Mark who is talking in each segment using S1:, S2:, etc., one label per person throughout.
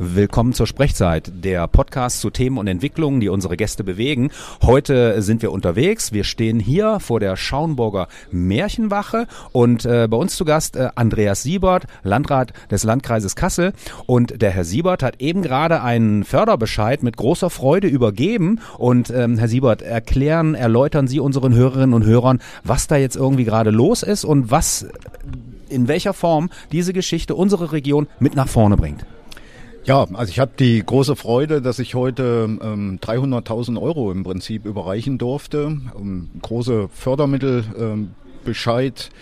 S1: Willkommen zur Sprechzeit, der Podcast zu Themen und Entwicklungen, die unsere Gäste bewegen. Heute sind wir unterwegs. Wir stehen hier vor der Schauenburger Märchenwache und äh, bei uns zu Gast äh, Andreas Siebert, Landrat des Landkreises Kassel. Und der Herr Siebert hat eben gerade einen Förderbescheid mit großer Freude übergeben. Und ähm, Herr Siebert, erklären, erläutern Sie unseren Hörerinnen und Hörern, was da jetzt irgendwie gerade los ist und was in welcher Form diese Geschichte unsere Region mit nach vorne bringt.
S2: Ja, also ich habe die große Freude, dass ich heute ähm, 300.000 Euro im Prinzip überreichen durfte. Ähm, große Fördermittelbescheid. Ähm,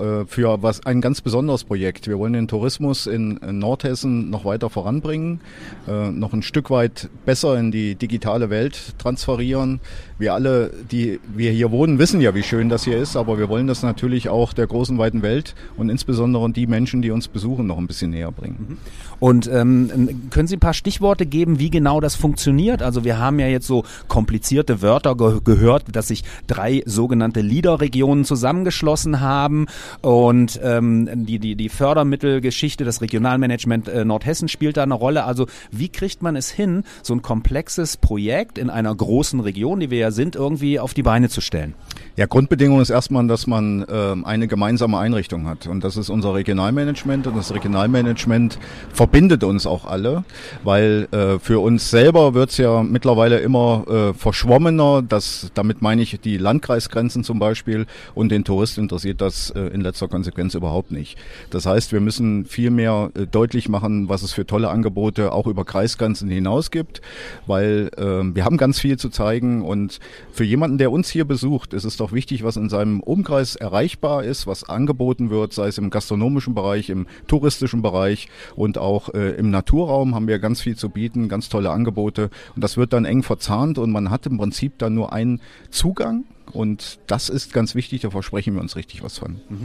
S2: äh, für was ein ganz besonderes Projekt. Wir wollen den Tourismus in, Nordhessen noch weiter voranbringen, äh, noch ein Stück weit besser in die digitale Welt transferieren. Wir alle, die wir hier wohnen, wissen ja, wie schön das hier ist, aber wir wollen das natürlich auch der großen weiten Welt und insbesondere die Menschen, die uns besuchen, noch ein bisschen näher bringen. Mhm.
S1: Und ähm, können Sie ein paar Stichworte geben, wie genau das funktioniert? Also wir haben ja jetzt so komplizierte Wörter ge gehört, dass sich drei sogenannte Leader-Regionen zusammengeschlossen haben und ähm, die, die, die Fördermittelgeschichte, das Regionalmanagement äh, Nordhessen spielt da eine Rolle. Also wie kriegt man es hin, so ein komplexes Projekt in einer großen Region, die wir ja sind, irgendwie auf die Beine zu stellen?
S2: Ja, Grundbedingung ist erstmal, dass man äh, eine gemeinsame Einrichtung hat. Und das ist unser Regionalmanagement. Und das Regionalmanagement verbindet uns auch alle, weil äh, für uns selber wird's ja mittlerweile immer äh, verschwommener. Das, damit meine ich die Landkreisgrenzen zum Beispiel. Und den Tourist interessiert das äh, in letzter Konsequenz überhaupt nicht. Das heißt, wir müssen viel mehr äh, deutlich machen, was es für tolle Angebote auch über Kreisgrenzen hinaus gibt, weil äh, wir haben ganz viel zu zeigen. Und für jemanden, der uns hier besucht, ist es doch wichtig, was in seinem Umkreis erreichbar ist, was angeboten wird, sei es im gastronomischen Bereich, im touristischen Bereich und auch äh, im Naturraum haben wir ganz viel zu bieten, ganz tolle Angebote und das wird dann eng verzahnt und man hat im Prinzip dann nur einen Zugang und das ist ganz wichtig, da versprechen wir uns richtig was von. Mhm.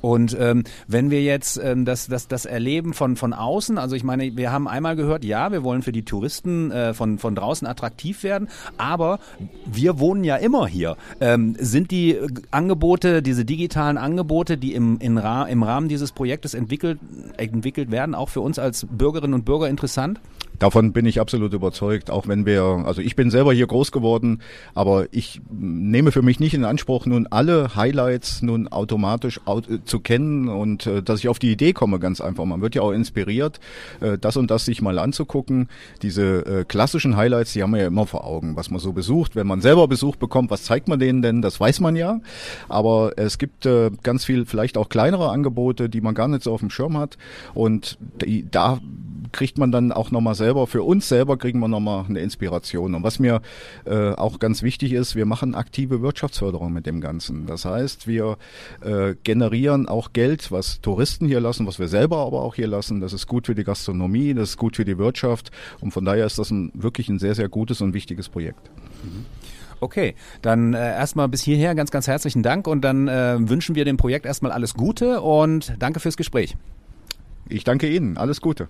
S1: Und ähm, wenn wir jetzt ähm, das, das, das erleben von, von außen, also ich meine, wir haben einmal gehört, ja, wir wollen für die Touristen äh, von, von draußen attraktiv werden, aber wir wohnen ja immer hier. Ähm, sind die Angebote, diese digitalen Angebote, die im, in Ra im Rahmen dieses Projektes entwickelt, entwickelt werden, auch für uns als Bürgerinnen und Bürger interessant?
S2: Davon bin ich absolut überzeugt, auch wenn wir, also ich bin selber hier groß geworden, aber ich nehme für mich nicht in Anspruch, nun alle Highlights nun automatisch äh, zu kennen und äh, dass ich auf die Idee komme, ganz einfach. Man wird ja auch inspiriert, äh, das und das sich mal anzugucken. Diese klassischen Highlights, die haben wir ja immer vor Augen, was man so besucht. Wenn man selber Besuch bekommt, was zeigt man denen denn? Das weiß man ja. Aber es gibt ganz viel, vielleicht auch kleinere Angebote, die man gar nicht so auf dem Schirm hat. Und die, da kriegt man dann auch nochmal selber, für uns selber kriegen wir nochmal eine Inspiration. Und was mir äh, auch ganz wichtig ist, wir machen aktive Wirtschaftsförderung mit dem Ganzen. Das heißt, wir äh, generieren auch Geld, was Touristen hier lassen, was wir selber aber auch hier lassen. Das ist gut für die Gastronomie, das ist gut für die Wirtschaft. Und von daher ist das ein, wirklich ein sehr, sehr gutes und wichtiges Projekt.
S1: Mhm. Okay, dann äh, erstmal bis hierher ganz, ganz herzlichen Dank und dann äh, wünschen wir dem Projekt erstmal alles Gute und danke fürs Gespräch.
S2: Ich danke Ihnen. Alles Gute.